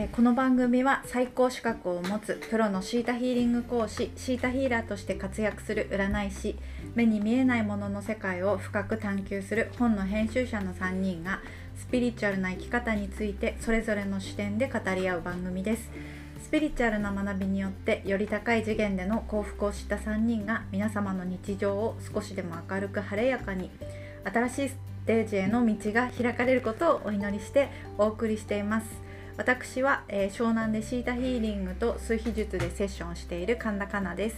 えこの番組は最高資格を持つプロのシータヒーリング講師シータヒーラーとして活躍する占い師目に見えないものの世界を深く探求する本の編集者の3人がスピリチュアルな生き方についてそれぞれの視点で語り合う番組です。スピリチュアルな学びによってより高い次元での幸福を知った3人が皆様の日常を少しでも明るく晴れやかに新しいステージへの道が開かれることをお祈りしてお送りしています。私は、えー湘南でシータヒーリングと数秘術でセッションしている神田香奈です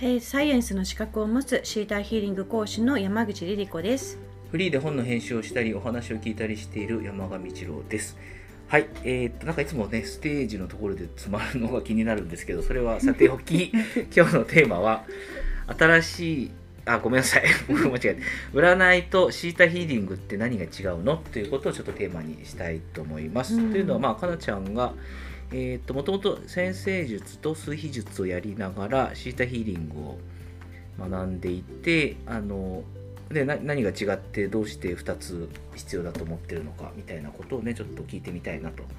えーサイエンスの資格を持つシーターヒーリング講師の山口リリ子です。フリーで本の編集をしたりお話を聞いたりしている山上一郎です。はい、えー、っとなんかいつもねステージのところで詰まるのが気になるんですけどそれはさておき 今日のテーマは新しいあごめんなさい僕 間違えた占いとシータヒーリングって何が違うのということをちょっとテーマにしたいと思います。うんというのはまあかなちゃんがえー、ともともと先生術と数秘術をやりながらシータヒーリングを学んでいてあのでな何が違ってどうして2つ必要だと思ってるのかみたいなことをねちょっと聞いてみたいなとはい。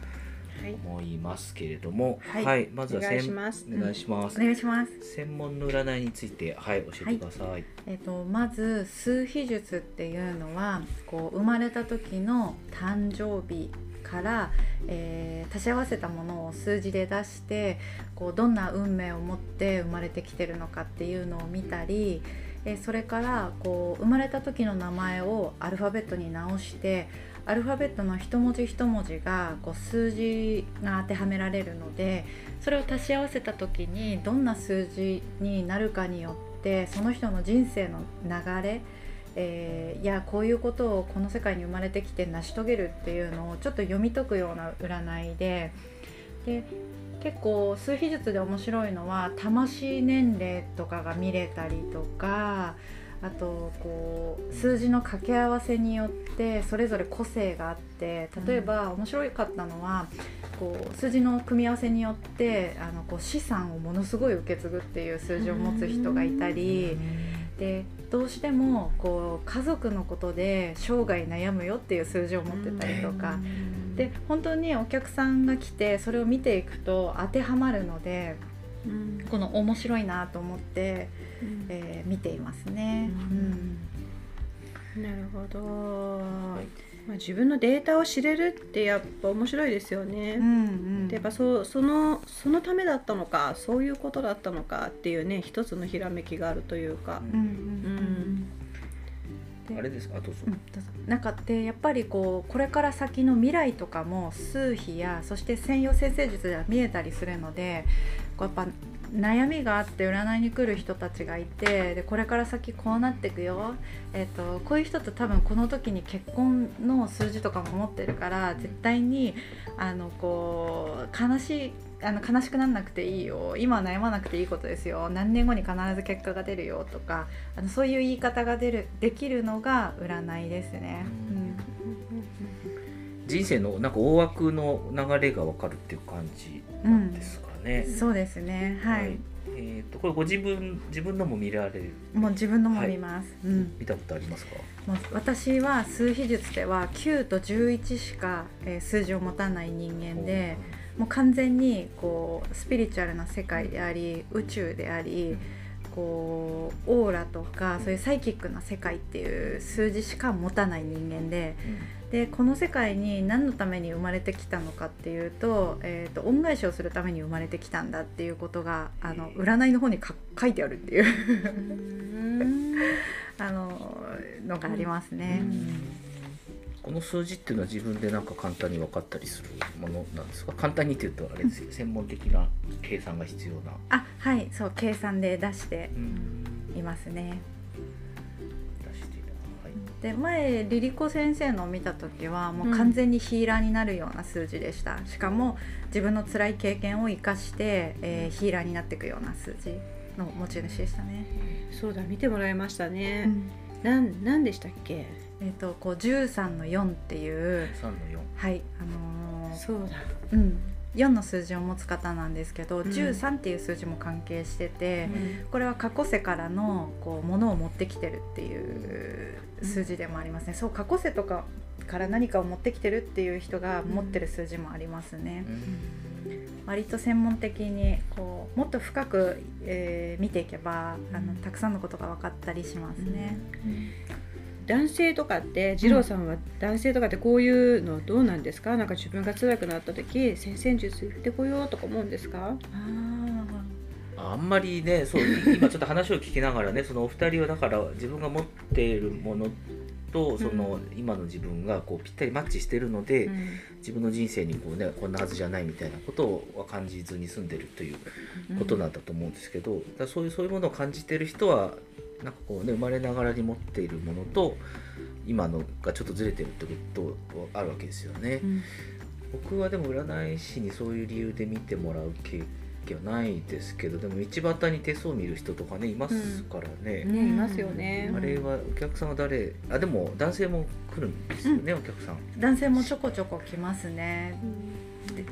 思いますけれどもはい。まずはお願い専します。お願いします、お願いします。専門の占いについてはい教えてください、えっとまず数秘術っていうのはこう生まれた時の誕生日から、えー足し合わせたものを数字で出してこうどんな運命を持って生まれてきてるのかっていうのを見たり、えーそれからこう生まれた時の名前をアルファベットに直してアルファベットの一文字一文字がこう数字が当てはめられるのでそれを足し合わせた時にどんな数字になるかによってその人の人生の流れ、えーいやこういうことをこの世界に生まれてきて成し遂げるっていうのをちょっと読み解くような占いでで結構数秘術で面白いのは魂年齢とかが見れたりとかあとこう数字の掛け合わせによってそれぞれ個性があって例えば面白かったのはこう数字の組み合わせによってあのこう資産をものすごい受け継ぐっていう数字を持つ人がいたりでどうしてもこう家族のことで生涯悩むよっていう数字を持ってたりとか。で本当にお客さんが来てそれを見ていくと当てはまるのでうん、この面白いなと思って、うん。えー見ていますね。うん。なるほど。まあ自分のデータを知れるってやっぱ面白いですよね。うんうん。でやっぱそうそのそのためだったのかそういうことだったのかっていうね一つのひらめきがあるというか。うんうんうんであれですか？あどうぞ、うんどうぞ。なんかでやっぱりこうこれから先の未来とかも数秘やそして専用先生術では見えたりするのでこうやっぱ悩みがあって占いに来る人たちがいてでこれから先こうなっていくよ、えっとこういう人と多分この時に結婚の数字とかも持ってるから絶対にあのこう悲しいあの悲しくならなくていいよ。今は悩まなくていいことですよ。何年後に必ず結果が出るよとかあのそういう言い方が出るできるのが占いですね。うん。人生のなんか大枠の流れが分かるっていう感じなんですか、うん、そうですね。はい、えー、とこれご自分自分のも見られる？もう自分のも見ます、うん、見たことありますか？もう私は数秘術では9と11しか、えー数字を持たない人間でもう完全にこうスピリチュアルな世界であり宇宙でありこうオーラとかそういうサイキックな世界っていう数字しか持たない人間ででこの世界に何のために生まれてきたのかっていうと,、えー、と恩返しをするために生まれてきたんだっていうことがあの占いの方にか書いてあるっていう。あののがありますね。この数字っていうのは自分でなんか簡単に分かったりするものなんですか？簡単にっていうとあれですよ専門的な計算が必要な、あはいそう計算で出してうん。いますね。出してはい。で前リリコ先生のを見た時はもう完全にヒーラーになるような数字でした、しかも自分の辛い経験を生かして、えーヒーラーになっていくような数字の持ち主でしたね。そうだ見てもらいましたうね。ん。なんなんでしたっけ？えっ、とこう13の4っていう3の4はいあのーそうだ。うん4の数字を持つ方なんですけど、ん13っていう数字も関係してて、うんこれは過去世からのこうものを持ってきてるっていう数字でもありますね。そう過去世とかから何かを持ってきてるっていう人が持ってる数字もありますね。割と専門的にこうもっと深く、えー、見ていけばあのたくさんのことが分かったりしますね。男性とかって二郎さんは男性とかってこういうのどうなんですか、なんか自分が辛くなった時先々術言ってこようとか思うんですか？あんまりねそう 今ちょっと話を聞きながらねそのお二人はだから自分が持っているものとその、今の自分がこうぴったりマッチしてるので、うん、自分の人生にこう、ね、こんなはずじゃないみたいなことは感じずに住んでるということなんだと思うんですけど、だそういうそういうものを感じてる人はなんかこうね生まれながらに持っているものと今のがちょっとずれてるってことあるわけですよね。うん、僕はでも占い師にそういう理由で見てもらう経験はないですけどでも道端に手相を見る人とかねいますからね。うん、ねいますよね。あれはお客さんは誰あでも男性も来るんですよね、うん、お客さん。男性もちょこちょこ来ますね。で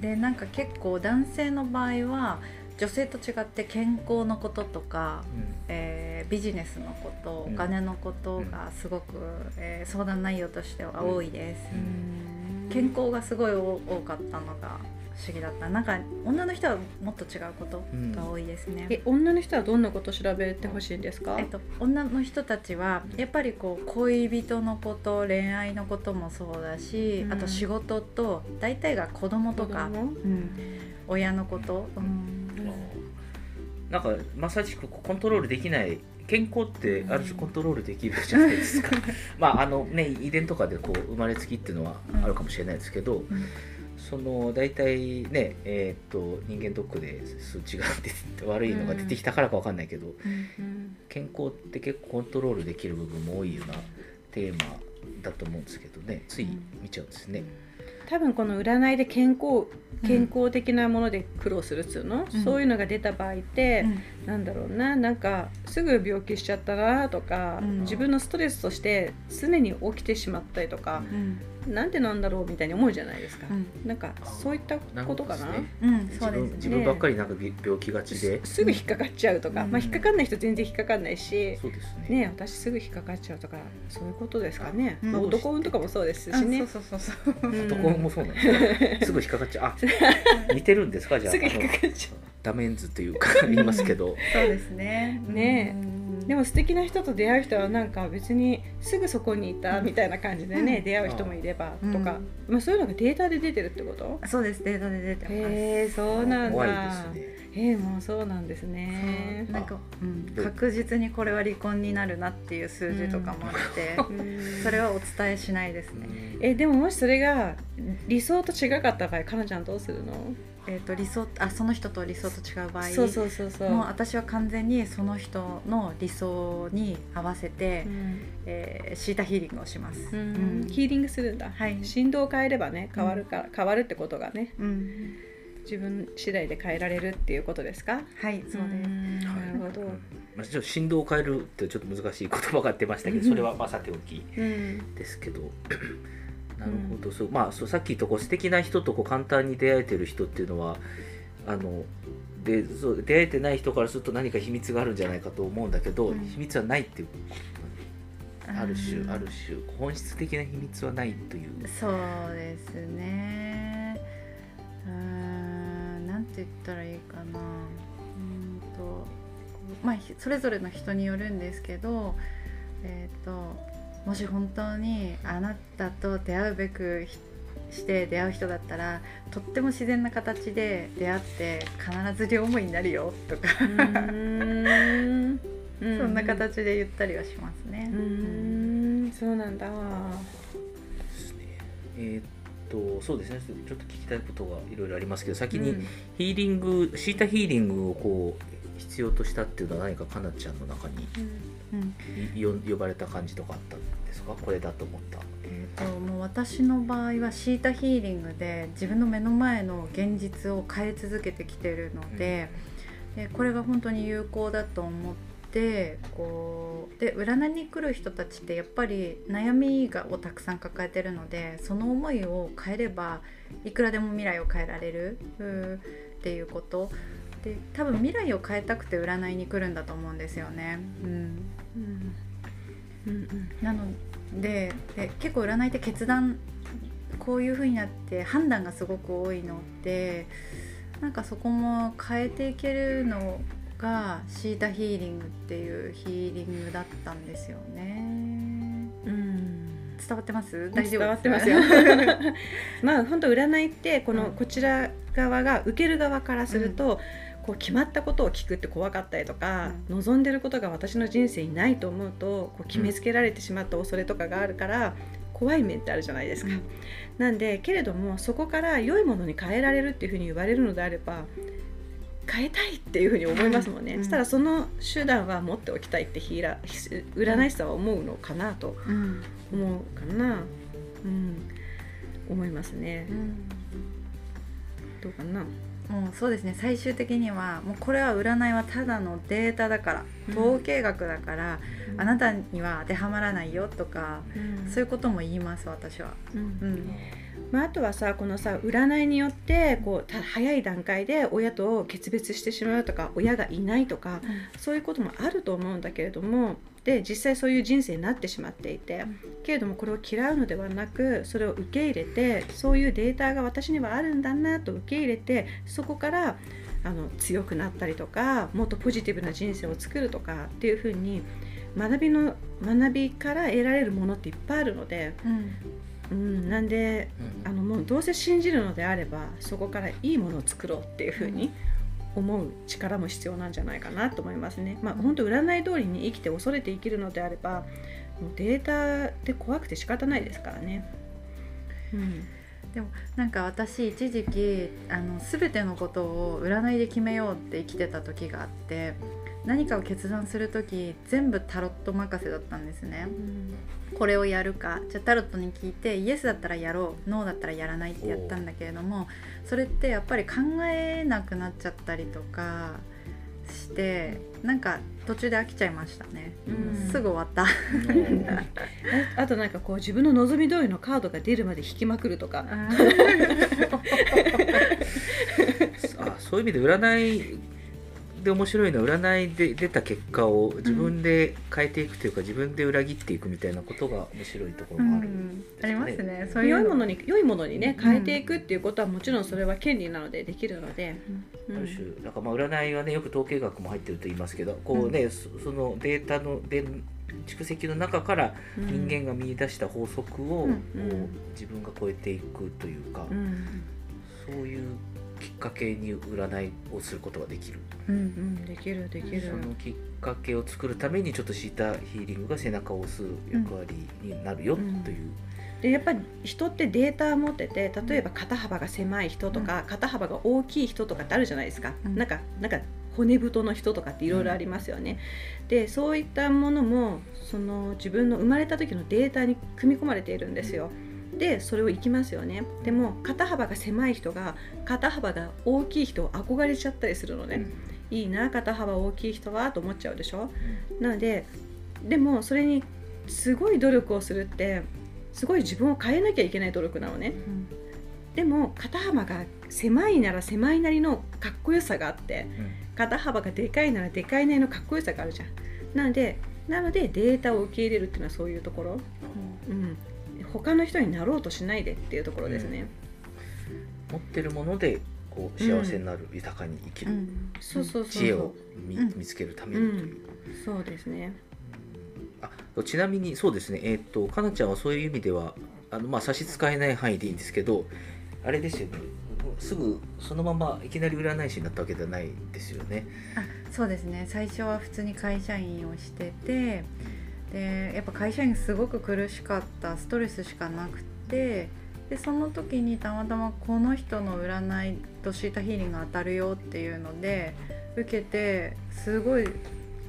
でなんか結構男性の場合は女性と違って健康のこととか、うん、えー、ビジネスのことお金のことがすごく、うん、えー、相談内容としては多いです、うん、健康がすごい多かったのが不思議だった。なんか女の人はもっと違うことが多いですね、え女の人はどんなこと調べてほしいんですか、えっと、女の人たちはやっぱりこう恋人のこと恋愛のこともそうだし、あと仕事と大体が子供とか、うん、親のこと、うんなんかまさしくコントロールできない健康ってある種コントロールできるじゃないですか。まああのね遺伝とかでこう生まれつきっていうのはあるかもしれないですけど、うん、その大体ねえー、っと人間ドックで数値が出て悪いのが出てきたからか分かんないけど、うん、健康って結構コントロールできる部分も多いようなテーマだと思うんですけどねつい見ちゃうんですね。多分この占いで健康健康的なもので苦労するっつうの、うん、そういうのが出た場合って、うん、なんだろうな？なんかすぐ病気しちゃったなとか、うん、自分のストレスとして常に起きてしまったりとか、なんでなんだろうみたいに思うじゃないですか、うん、なんかそういったことかな、ね、う。んそうです、ね、自分ばっかりなんか病気がちで？すぐ引っかかっちゃうとか、うん、まあ引っかかんない人全然引っかかんないしそうですね。ね私すぐ引っかかっちゃうとかそういうことですかね、まあ、男運とかもそうですしね。そうそうそうそう、男運もそうなんですすぐ引っかかっちゃう。あ似てるんですかじゃあ。すぐ引っかかっちゃう。ダメンズというか言いますけど。そうですね。ねでも素敵な人と出会う人はなんか別にすぐそこにいたみたいな感じでね、うん、出会う人もいればとか、まあ、そういうのがデータで出てるってこと？そうですデータで出てます。へえそうなんだ。えー、もうそうなんですね。なんか、うん、確実にこれは離婚になるなっていう数字とかもあって、うん、それはお伝えしないですね、えでももしそれが理想と違かった場合かなちゃんどうするの？えーと、理想あその人と理想と違う場合そうそうそうそう。もう私は完全にその人の理想に合わせて、うん、えー、シータヒーリングをします、うん、ヒーリングするんだ、はい、振動を変えればね変わるか、変わるってことがね、自分次第で変えられるっていうことですか？はいそうです。なるほど、まあ、ちょっと振動を変えるってちょっと難しい言葉が出ましたけどそれはまあさておきですけど、なるほど、そうまあそうさっき言ったこう素敵な人とこう簡単に出会えてる人っていうのはあのでそう出会えてない人からすると何か秘密があるんじゃないかと思うんだけど、うん、秘密はないっていうある種、ある種本質的な秘密はないという。そうですね。うんなんて言ったらいいかな。うんとまあそれぞれの人によるんですけどえっ、ー、ともし本当にあなたと出会うべくして出会う人だったらとっても自然な形で出会って必ず両思いになるよとか。そんな形で言ったりはしますね。うん。そうなんだ。えー、っとそうですね。ちょっと聞きたいことがいろいろありますけど先にヒーリング、シータヒーリングをこう必要としたっていうのは何かかなちゃんの中に、うん、呼ばれた感じとかあったんですか？これだと思った。えーと、もう私の場合はシータヒーリングで自分の目の前の現実を変え続けてきてるのでうん、でこれが本当に有効だと思ってこうで占いに来る人たちってやっぱり悩みがをたくさん抱えてるのでその思いを変えればいくらでも未来を変えられる。っていうことで多分未来を変えたくて占いに来るんだと思うんですよね。うん、うんうん。うんなのでで結構占いって決断こういう風になって判断がすごく多いのでなんかそこも変えていけるのがシータヒーリングっていうヒーリングだったんですよね。うん。伝わってます？大丈夫伝わってますよ。まあ本当占いってこのうんこちら側が受ける側からすると、こう決まったことを聞くって怖かったりとか、望んでることが私の人生にないと思うとこう決めつけられてしまった恐れとかがあるから怖い面ってあるじゃないですか。うん。なんでけれどもそこから良いものに変えられるっていうふうに言われるのであれば変えたいっていうふうに思いますもんね、うん。そしたらその手段は持っておきたいってヒーラー占い師さんは思うのかなとうん。思うかな、うん、思いますね。うん。どうかなもうそうですね。最終的にはもうこれは占いはただのデータだからうん。統計学だから、あなたには当てはまらないよとか、そういうことも言います私は。うん。うんまあ、あとはさこのさ占いによってこうた早い段階で親と決別してしまうとか親がいないとかそういうこともあると思うんだけれどもで実際そういう人生になってしまっていて、うん。けれどもこれを嫌うのではなくそれを受け入れてそういうデータが私にはあるんだなと受け入れてそこからあの強くなったりとかもっとポジティブな人生を作るとかっていうふうに学びの学びから得られるものっていっぱいあるので、うんうん、なんでうんあのもうどうせ信じるのであればそこからいいものを作ろうっていうふうに思う力も必要なんじゃないかなと思いますね。まあ本当占い通りに生きて恐れて生きるのであればもうデータで怖くて仕方ないですからね。うんでもなんか私一時期あの全てのことを占いで決めようって生きてた時があって何かを決断する時全部タロット任せだったんですね。これをやるか。じゃあタロットに聞いてイエスだったらやろう。ノーだったらやらないってやったんだけれどもそれってやっぱり考えなくなっちゃったりとかしてなんか途中で飽きちゃいましたね、うん。すぐ終わった。あ あとなんかこう自分の望み通りのカードが出るまで引きまくるとか。あそういう意味で占いで面白いのは占いで出た結果を自分で変えていくというか、自分で裏切っていくみたいなことが面白いところもある、うん。ありますね。そういう良いもののに良いものにねうん変えていくっていうことはもちろんそれは権利なのでできるので、うん。ある種なんかまあ占いはねよく統計学も入ってると言いますけどこうね、そそのデータので蓄積の中から人間が見出した法則を、自分が超えていくというか、うん。そういうきっかけに占いをすることができる、うんうん、できるできる。そのきっかけを作るためにちょっとシータヒーリングが背中を押す役割になるようんという、でやっぱり人ってデータを持ってて例えば肩幅が狭い人とか、肩幅が大きい人とかってあるじゃないですか、うん。なんかなんか骨太の人とかっていろいろありますよね、でそういったものもその自分の生まれた時のデータに組み込まれているんですよでそれを生きますよね。でも肩幅が狭い人が肩幅が大きい人を憧れちゃったりするのね、いいな肩幅大きい人はと思っちゃうでしょ。なのででもそれにすごい努力をするってすごい自分を変えなきゃいけない努力なのね。でも肩幅が狭いなら狭いなりのかっこよさがあって肩幅がでかいならでかいなりのかっこよさがあるじゃん。なのでなのでデータを受け入れるっていうのはそういうところ、うん、他の人になろうとしないでっていうところですね、持ってるものでこう幸せになる、豊かに生きる、うん。そうそうそう知恵を見,、うん。見つけるためにという。そうですね。あちなみにそうですね、えー、とかなちゃんはそういう意味ではあの、まあ、差し支えない範囲でいいんですけどあれですよね。すぐそのままいきなり占い師になったわけではないですよね。あそうですね。最初は普通に会社員をしててでやっぱ会社員すごく苦しかったストレスしかなくてでその時にたまたまこの人の占いとシータヒーリングが当たるよっていうので受けてすごい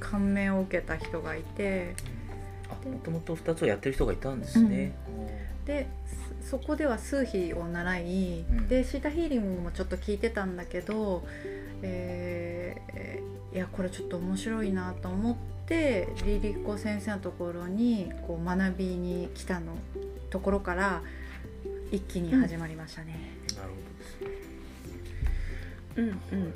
感銘を受けた人がいて。あもともと2つをやってる人がいたんですね。でそそこでは数秘を習い、うん。でシータヒーリングもちょっと聞いてたんだけど、えーいやこれちょっと面白いなと思ってリリコ先生のところにこう学びに来たのところから一気に始まりましたね。なるほどですね。うんうんうん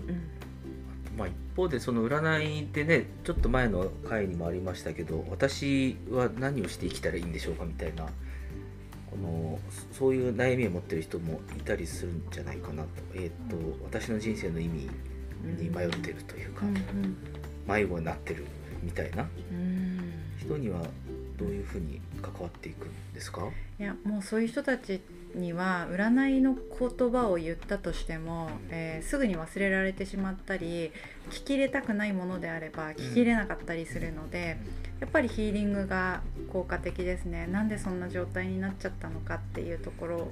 もまあ、一方でその占いでねちょっと前の回にもありましたけど私は何をして生きたらいいんでしょうかみたいなこのそういう悩みを持ってる人もいたりするんじゃないかなと,、えーと私の人生の意味に迷ってるというか、迷子になってるみたいな人にはどういうふうに関わっていくんですか？いやもうそういう人たちには占いの言葉を言ったとしても、えー、すぐに忘れられてしまったり聞き入れたくないものであれば聞き入れなかったりするので、やっぱりヒーリングが効果的ですね。なんでそんな状態になっちゃったのかっていうところを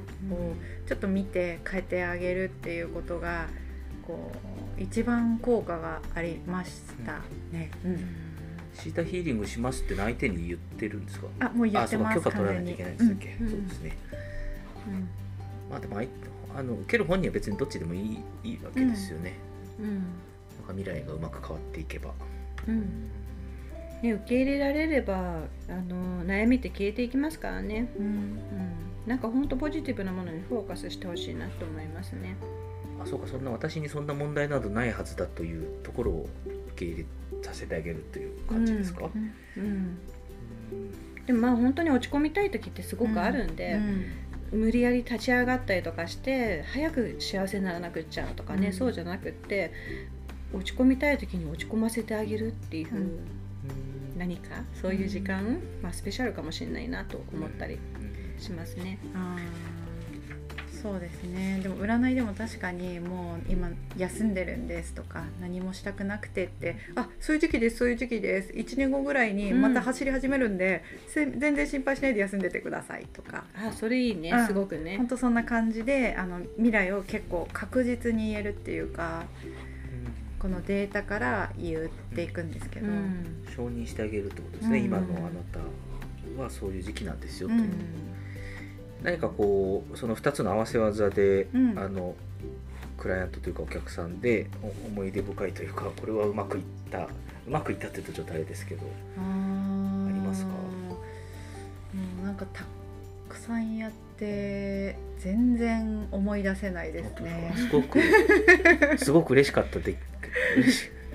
ちょっと見て変えてあげるっていうことがこう一番効果がありましたね。うんシータヒーリングしますって相手に言ってるんですか？あもう言ってます許可取らないといけないんですっけ、うん、そうですね、うん、まあでもあの受ける本人は別にどっちでもいいいいわけですよね、うん。なんか未来がうまく変わっていけば、うん。ね、受け入れられればあの悩みって消えていきますからね、うん。うん、なんか本当ポジティブなものにフォーカスしてほしいなと思いますねあそうかそんな私にそんな問題などないはずだというところを受け入れさせてあげるという感じですか、うんうん、でもまあ本当に落ち込みたい時ってすごくあるんで、無理やり立ち上がったりとかして早く幸せにならなくっちゃうとかね、そうじゃなくって落ち込みたい時に落ち込ませてあげるっていう、何かそういう時間、まあ、スペシャルかもしれないなと思ったりしますね。そうですね。でも占いでも確かにもう今休んでるんですとか何もしたくなくてってあそういう時期ですそういう時期です。1年後ぐらいにまた走り始めるんで、うん、全然心配しないで休んでてくださいとか。あそれいいねすごくね。本当そんな感じであの未来を結構確実に言えるっていうかこのデータから言っていくんですけど、うん、承認してあげるってことですね、うん、今のあなたはそういう時期なんですよという。何かこうその2つの合わせ技で、うん、あのクライアントというかお客さんで思い出深いというかこれはうまくいったうまくいったって言うとちょっとあれですけどありますか？もうなんかたくさんやって全然思い出せないですね。すごく すごく嬉しかったで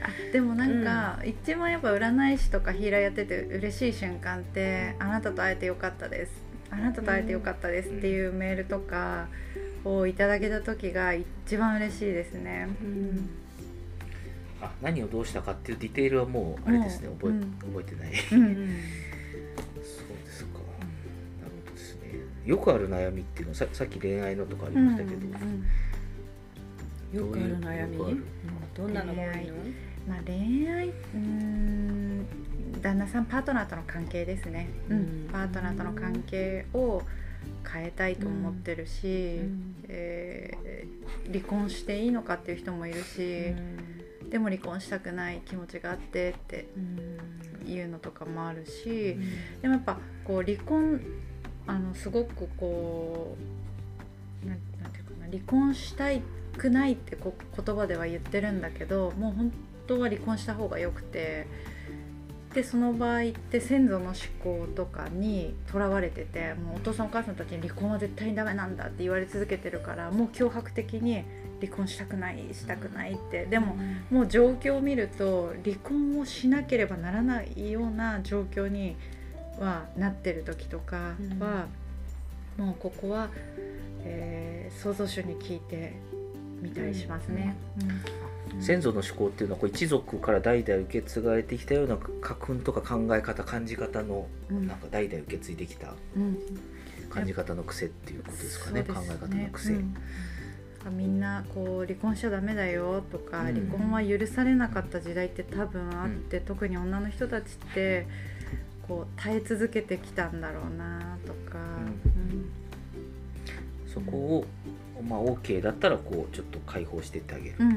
あでもなんか、うん、一番やっぱ占い師とかヒーラーやってて嬉しい瞬間ってあなたと会えてよかったですあなたと会えてよかったですっていうメールとかをいただけた時が一番嬉しいですね。うん、あ何をどうしたかっていうディテールはもうあれですね覚え,、覚えてない。そうですか。なるほどですね。よくある悩みっていうのはささっき恋愛のとかありましたけど。よくある悩み、どんなのが多いの？まあ恋愛うん旦那さんパートナーとの関係ですね、うん、パートナーとの関係を変えたいと思ってるし、うん、えー、離婚していいのかっていう人もいるし、うん、でも離婚したくない気持ちがあってっていうのとかもあるし、でもやっぱこう離婚あのすごくこうなんていうかな離婚したいくないってこ言葉では言ってるんだけどもう本当は離婚した方がよくて。でその場合って先祖の思考とかにとらわれててもうお父さんお母さんたちに離婚は絶対にダメなんだって言われ続けてるからもう脅迫的に離婚したくないしたくないって。でも、もう状況を見ると離婚をしなければならないような状況にはなってる時とかは、うん、もうここは、えー、創造主に聞いてみたりしますね。うん先祖の思考っていうのはこう一族から代々受け継がれてきたような家訓とか考え方感じ方のなんか代々受け継いできた感じ方の癖っていうことですかね、考え方の癖。みんなこう離婚しちゃダメだよとか、離婚は許されなかった時代って多分あって、特に女の人たちってこう耐え続けてきたんだろうなとか、そこを、まあ、OK だったらこうちょっと解放してってあげるという。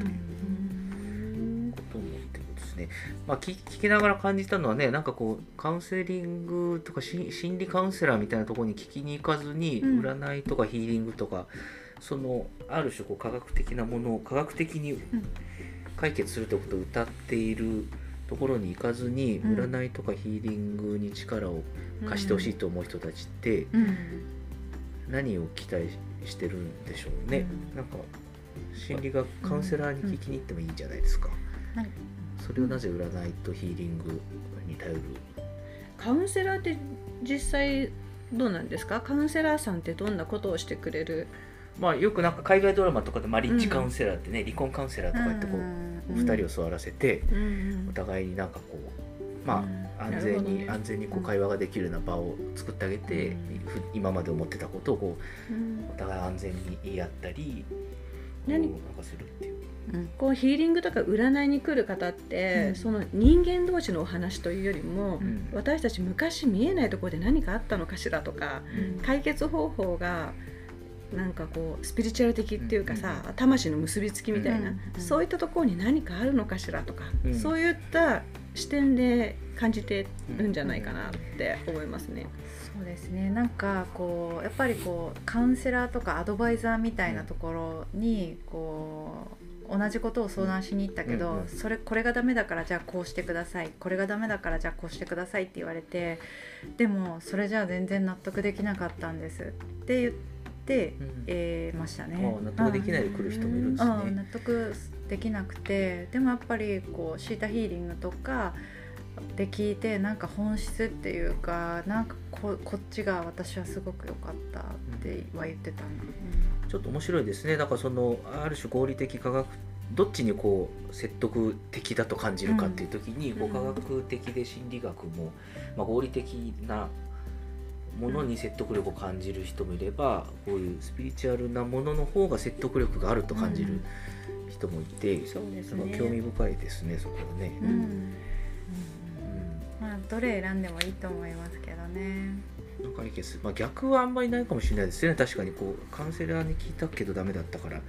ですね、まあ、聞きながら感じたのはねなんかこうカウンセリングとか心理カウンセラーみたいなところに聞きに行かずに、うん、占いとかヒーリングとかそのある種こう科学的なものを科学的に解決するということを歌っているところに行かずに、うん、占いとかヒーリングに力を貸してほしいと思う人たちって、何を期待してるんでしょうね。なんか心理学カウンセラーに聞きに行ってもいいんじゃないですか。それをなぜ占いとヒーリングに頼るカウンセラーって実際どうなんですか？カウンセラーさんってどんなことをしてくれる？まあよくなんか海外ドラマとかでマリッジカウンセラーってね、離婚カウンセラーとかってこう、2人を座らせて、お互いになんかこうまあ、安全に、ね、安全にこう会話ができるような場を作ってあげて、うん、今まで思ってたことをこう、うん、お互い安全に言い合ったり何？かするっていう。うん、こうヒーリングとか占いに来る方って、うん、その人間同士のお話というよりも、うん、私たち昔見えないところで何かあったのかしらとか、解決方法がなんかこうスピリチュアル的っていうかさ、魂の結びつきみたいな、そういったところに何かあるのかしらとか、そういった視点で感じてるんじゃないかなって思いますね。そうですね。なんかこうやっぱりこうカウンセラーとかアドバイザーみたいなところにこう同じことを相談しに行ったけど、それこれがダメだからじゃあこうしてください。これがダメだからじゃあこうしてくださいって言われてでもそれじゃあ全然納得できなかったんです。って言って、うん、えー、ましたね。納得できないで来る人もいるん。ですね。納得できなくてでもやっぱりこうシータヒーリングとかで聞いてなんか本質っていうかなんかここっちが私はすごく良かったっては言ってたな、うん、ちょっと面白いですね。だからそのある種合理的科学どっちにこう説得的だと感じるかっていう時に、うん、科学的で心理学も、まあ、合理的なものに説得力を感じる人もいればこういうスピリチュアルなものの方が説得力があると感じる人もいて、うん、そうですね、興味深いですねそこはね。うん。まあどれ選んでもいいと思いますけどねなんかいいです、まあ、逆はあんまりないかもしれないですよね。確かにこうカウンセラーに聞いたけどダメだったから。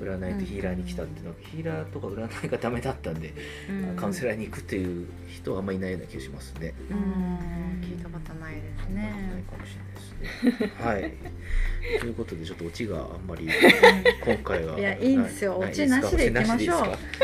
占いとヒーラーに来たっていうのは、ヒーラーとか占いがダメだったんで、カウンセラーに行くっていう人はあんまりいないような気がしますね。うん聞いたことないですね。ないかもしれないですね。はい。ということでちょっとオチがあんまり今回はいやいいんですよ。オチなしでいきましょう。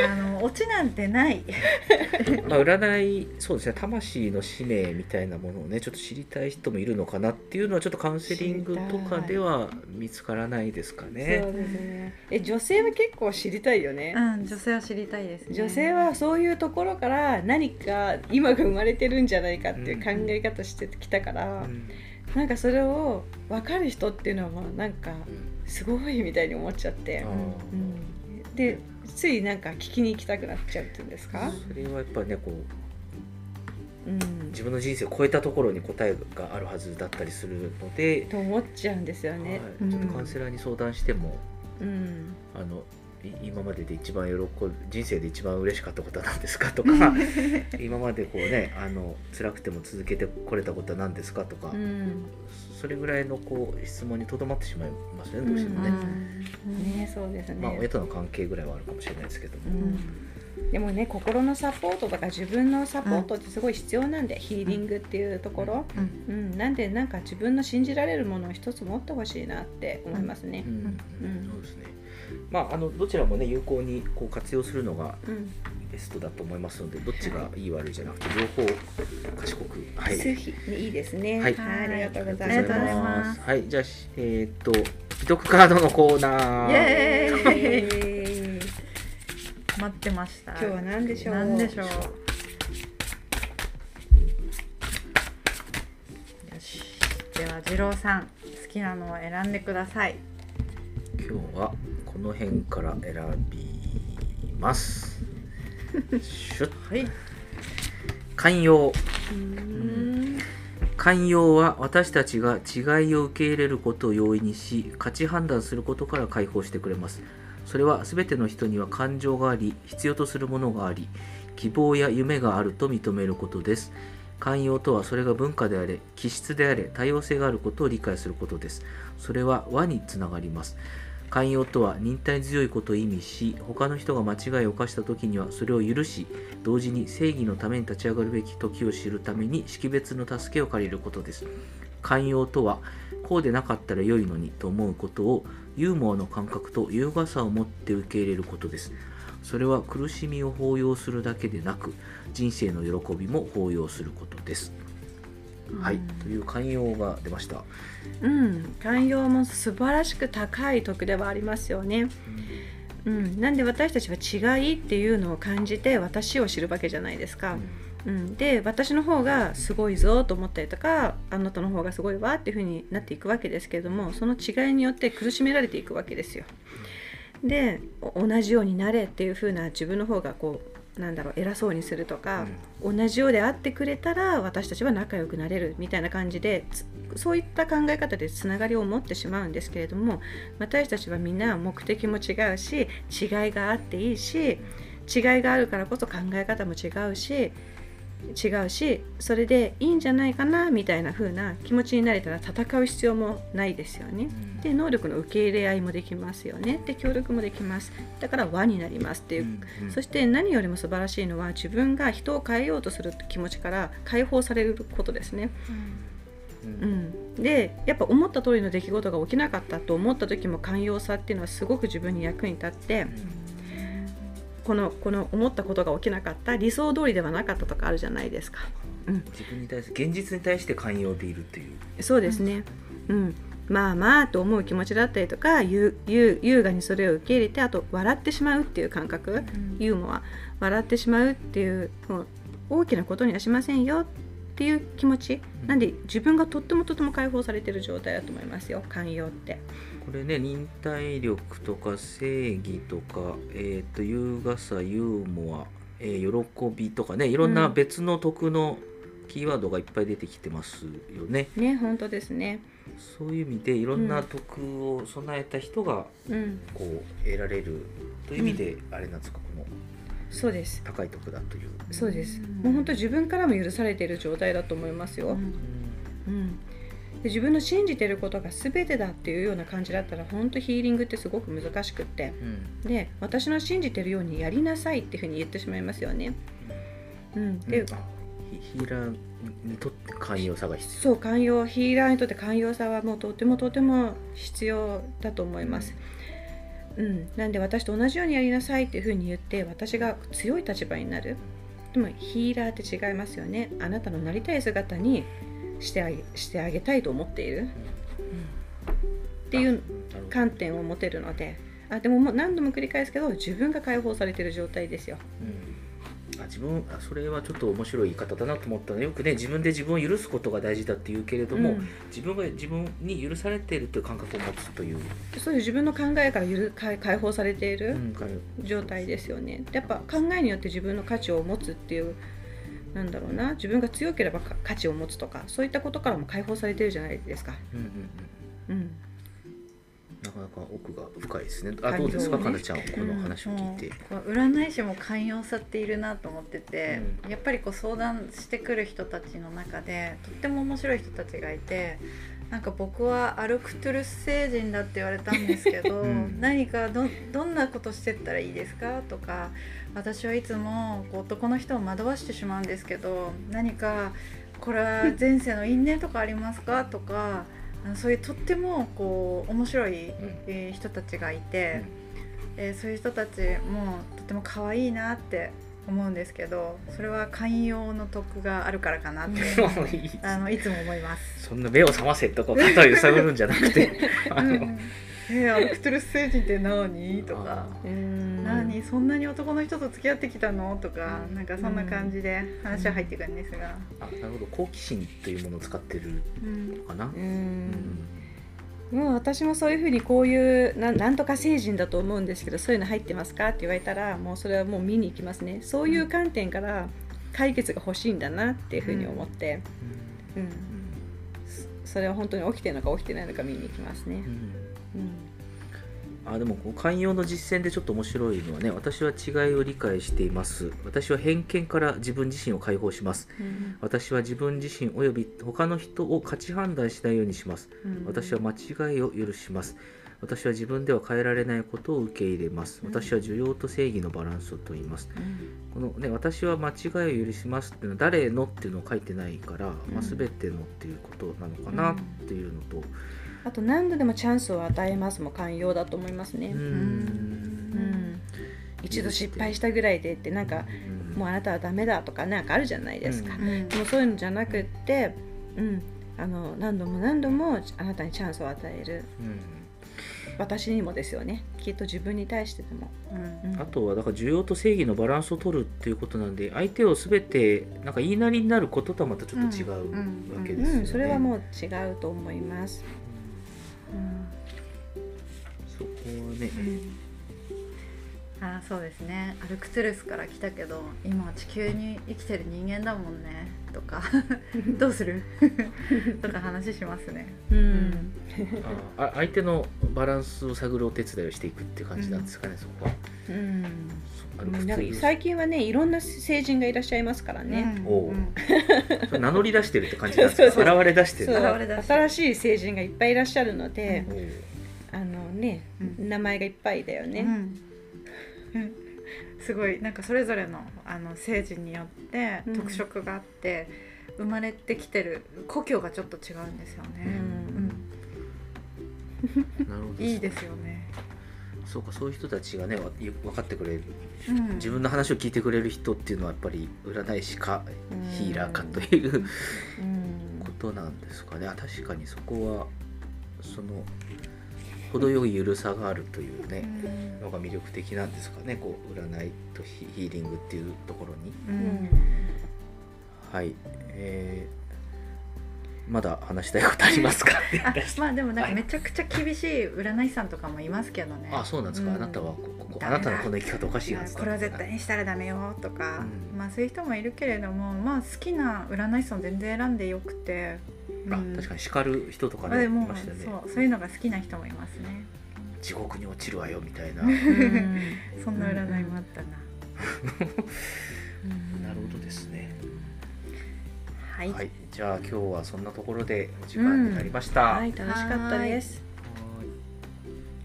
あのオチなんてない。まあ占いそうですね魂の使命みたいなものをねちょっと知りたい人もいるのかなっていうのはちょっとカウンセリングとかでは見つからないですかね。そうですね。え女性は結構知りたいよね。うん、女性は知りたいです、ね、女性はそういうところから何か今が生まれてるんじゃないかっていう考え方してきたから、うん、なんかそれを分かる人っていうのはなんかすごいみたいに思っちゃって、うん、でついなんか聞きに行きたくなっちゃうっていうんですか？それはやっぱねこううん、自分の人生を超えたところに答えがあるはずだったりするのでと思っちゃうんですよね、はい、ちょっとカウンセラーに相談しても、うん、あの今までで一番喜人生で一番嬉しかったことは何ですかとか 今までこうねあの辛くても続けてこれたことは何ですかとか、うん、それぐらいのこう質問にとどまってしまいますねどうしてもね。うん、ねそうですね。まあ親との関係ぐらいはあるかもしれないですけども。うんでもね心のサポートとか自分のサポートってすごい必要なんで、うん、ヒーリングっていうところ、うん、うん、なんでなんか自分の信じられるものを一つ持ってほしいなって思いますね。うん。そうですね。まあ、あのどちらもね有効にこう活用するのがベストだと思いますので、どっちがいい悪いじゃなくて両方賢く、はい、いいですね。はい、ありがとうございます。はい、じゃあえっ、と秘匿カードのコーナー。待ってました。今日は何でしょう？何でしょう？よし、では次郎さん好きなのを選んでください。今日はこの辺から選びます シュッはい寛容寛容は私たちが違いを受け入れることを容易にし価値判断することから解放してくれますそれは全ての人には感情があり必要とするものがあり希望や夢があると認めることです。寛容とはそれが文化であれ気質であれ多様性があることを理解することです。それは和につながります。寛容とは忍耐強いことを意味し他の人が間違いを犯した時にはそれを許し同時に正義のために立ち上がるべき時を知るために識別の助けを借りることです。寛容とはこうでなかったら良いのにと思うことをユーモアの感覚と優雅さを持って受け入れることです。それは苦しみを抱擁するだけでなく人生の喜びも抱擁することです。はい、という寛容が出ました。うん、寛容も素晴らしく高い徳ではありますよね。うん、なんで私たちは違いっていうのを感じて私を知るわけじゃないですか。うん、で私の方がすごいぞと思ったりとかあなたの方がすごいわっていう風になっていくわけですけれどもその違いによって苦しめられていくわけですよ。で同じようになれっていう風な自分の方がこうなんだろう偉そうにするとか、うん、同じようであってくれたら私たちは仲良くなれるみたいな感じでそういった考え方でつながりを持ってしまうんですけれども私たちはみんな目的も違うし違いがあっていいし違いがあるからこそ考え方も違うし違うしそれでいいんじゃないかなみたいな風な気持ちになれたら戦う必要もないですよね。で能力の受け入れ合いもできますよね。で協力もできます。だから輪になりますっていう、うんうん、そして何よりも素晴らしいのは自分が人を変えようとする気持ちから解放されることですね。うん、うん、でやっぱ思った通りの出来事が起きなかったと思った時も寛容さっていうのはすごく自分に役に立って。うんこのこの思ったことが起きなかった理想通りではなかったとかあるじゃないですか。うん、自分に対して現実に対して寛容でいるという。そうですね、うん、うん、まあまあと思う気持ちだったりとか優雅にそれを受け入れてあと笑ってしまうっていう感覚、うん、ユーモア。笑ってしまうっていう大きなことにはしませんよっていう気持ち、なんで自分がとってもとても解放されてる状態だと思いますよ。寛容って。これね忍耐力とか正義とか、えーと、優雅さユーモア、えー、喜びとかねいろんな別の徳のキーワードがいっぱい出てきてますよね。うん、ね本当ですね。そういう意味でいろんな徳を備えた人がこう得られる。という意味であれなんですか、このそうです。高い徳だという。そうです。もう本当自分からも許されている状態だと思いますよ。うん、うん。で自分の信じてることが全てだっていうような感じだったら本当ヒーリングってすごく難しくって、うん、で私の信じてるようにやりなさいっていうふうに言ってしまいますよね。うん、で、うん、ヒーラーにとって寛容さが必要。そう寛容ヒーラーにとって寛容さはもうとてもとても必要だと思います。うん、うん。なんで私と同じようにやりなさいっていうふうに言って私が強い立場になる。でもヒーラーって違いますよね。あなたのなりたい姿にしてあげしてあげたいと思っている、うん、っていう観点を持てるので。あでももう何度も繰り返すけど自分が解放されてる状態ですよ。うん、あ自分あそれはちょっと面白い言い方だなと思ったの。よくね自分で自分を許すことが大事だって言うけれども、うん、自分が自分に許されているという感覚を持つという。そういう自分の考えからゆる解解放されている状態ですよね。やっぱ考えによって自分の価値を持つっていうなんだろうな。自分が強ければ価値を持つとかそういったことからも解放されてるじゃないですか。うんうん。うん、なかなか奥が深いですね。あどうですか、かなちゃんこの話を聞いて。うん、占い師も寛容さっているなと思ってて、うん、やっぱりこう相談してくる人たちの中でとっても面白い人たちがいて。なんか僕はアルクトゥルス星人だって言われたんですけど、うん、何かどどんなことしてったらいいですか？とか私はいつもこう男の人を惑わしてしまうんですけど何かこれは前世の因縁とかありますか？とかそういうとってもこう面白い、え人たちがいて、えー、そういう人たちもとても可愛いなって思うんですけどそれは寛容の徳があるからかなってあのいつも思います。そんな目を覚ませとか肩を揺さぶるんじゃなくて。あの、うんえー、アルクトゥルス星人って何？とか。何？そんなに男の人と付き合ってきたの？とかなんかそんな感じで話は入ってくるんですが、あなるほど。好奇心というものを使ってるのかな？うん。もう私もそういうふうにこういうななんとか星人だと思うんですけどそういうの入ってますか？って言われたらもうそれはもう見に行きますね。そういう観点から解決が欲しいんだなっていうふうに思って、うん、うん、それは本当に起きてるのか起きてないのか見に行きますね。うんあでもこう寛容の実践でちょっと面白いのはね私は違いを理解しています。私は偏見から自分自身を解放します、うん、私は自分自身および他の人を価値判断しないようにします、うん、私は間違いを許します。私は自分では変えられないことを受け入れます。私は需要と正義のバランスと言います。うん、このね、私は間違いを許しますっていうのは誰のっていうのを書いてないから、まあ、全てのっていうことなのかなっていうのと、あと何度でもチャンスを与えますも寛容だと思いますね。うん、一度失敗したぐらいでってなんか、もうあなたはダメだとかなんかあるじゃないですか。もうそういうのじゃなくって、うん、あの何度も何度もあなたにチャンスを与える。私にもですよね。きっと自分に対してでも、うん。あとはだから需要と正義のバランスを取るっていうことなんで相手を全てなんか言いなりになることとはまたちょっと違うわけですよね。うん、それはもう違うと思います、そこはね、あーそうですね。アルクトゥルスから来たけど今は地球に生きてる人間だもんね。とか。どうする？とか話しますね。うん。ん。ああ相手のバランスを探るお手伝いをしていくっていう感じなんですかね、そこは。うん。あのなんか最近はねいろんな成人がいらっしゃいますからね、名乗り出してるって感じなんですか？現れ出してる新しい成人がいっぱいいらっしゃるので、あのね、うん。名前がいっぱいだよね、すごい。なんかそれぞれのあの成人によってうん。特色があって、生まれてきてる故郷がちょっと違うんですよね、うん。なるほど。いいですよね、そうかそういう人たちがねわ分かってくれる。うん。自分の話を聞いてくれる人っていうのはやっぱり占い師かうん。ヒーラーかといううん。ことなんですかね。あ確かにそこはその程よい緩さがあるというねのが魅力的なんですかね。こう占いとヒヒーリングっていうところに。うん。はい。えーまだ話したいことありますか？あまあでもなんかめちゃくちゃ厳しい占い師さんとかもいますけどね。あそうなんですか、うん。あなたはあなたのこの生き方おかしいはずだこれは絶対にしたらダメよとか、うん。まあそういう人もいるけれどもまあ好きな占い師さん全然選んでよくて、あうん。確かに叱る人とかねいまあでもましたよね。そうそういうのが好きな人もいますね。地獄に落ちるわよみたいな。うん。そんな占いもあったな、なるほどですねはい、はい、じゃあ今日はそんなところでお時間になりました。はい。楽しかったです。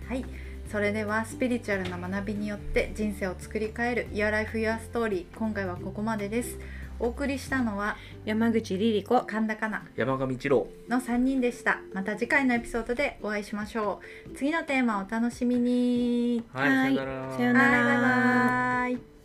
はい、それではスピリチュアルな学びによって人生を作り変える Your Life Your Story 今回はここまでです。お送りしたのは山口リリ子神田かな。山上一郎。の3人でした。また次回のエピソードでお会いしましょう。次のテーマをお楽しみに。はい、はい。さよなら。さよなら。はい。バイバイ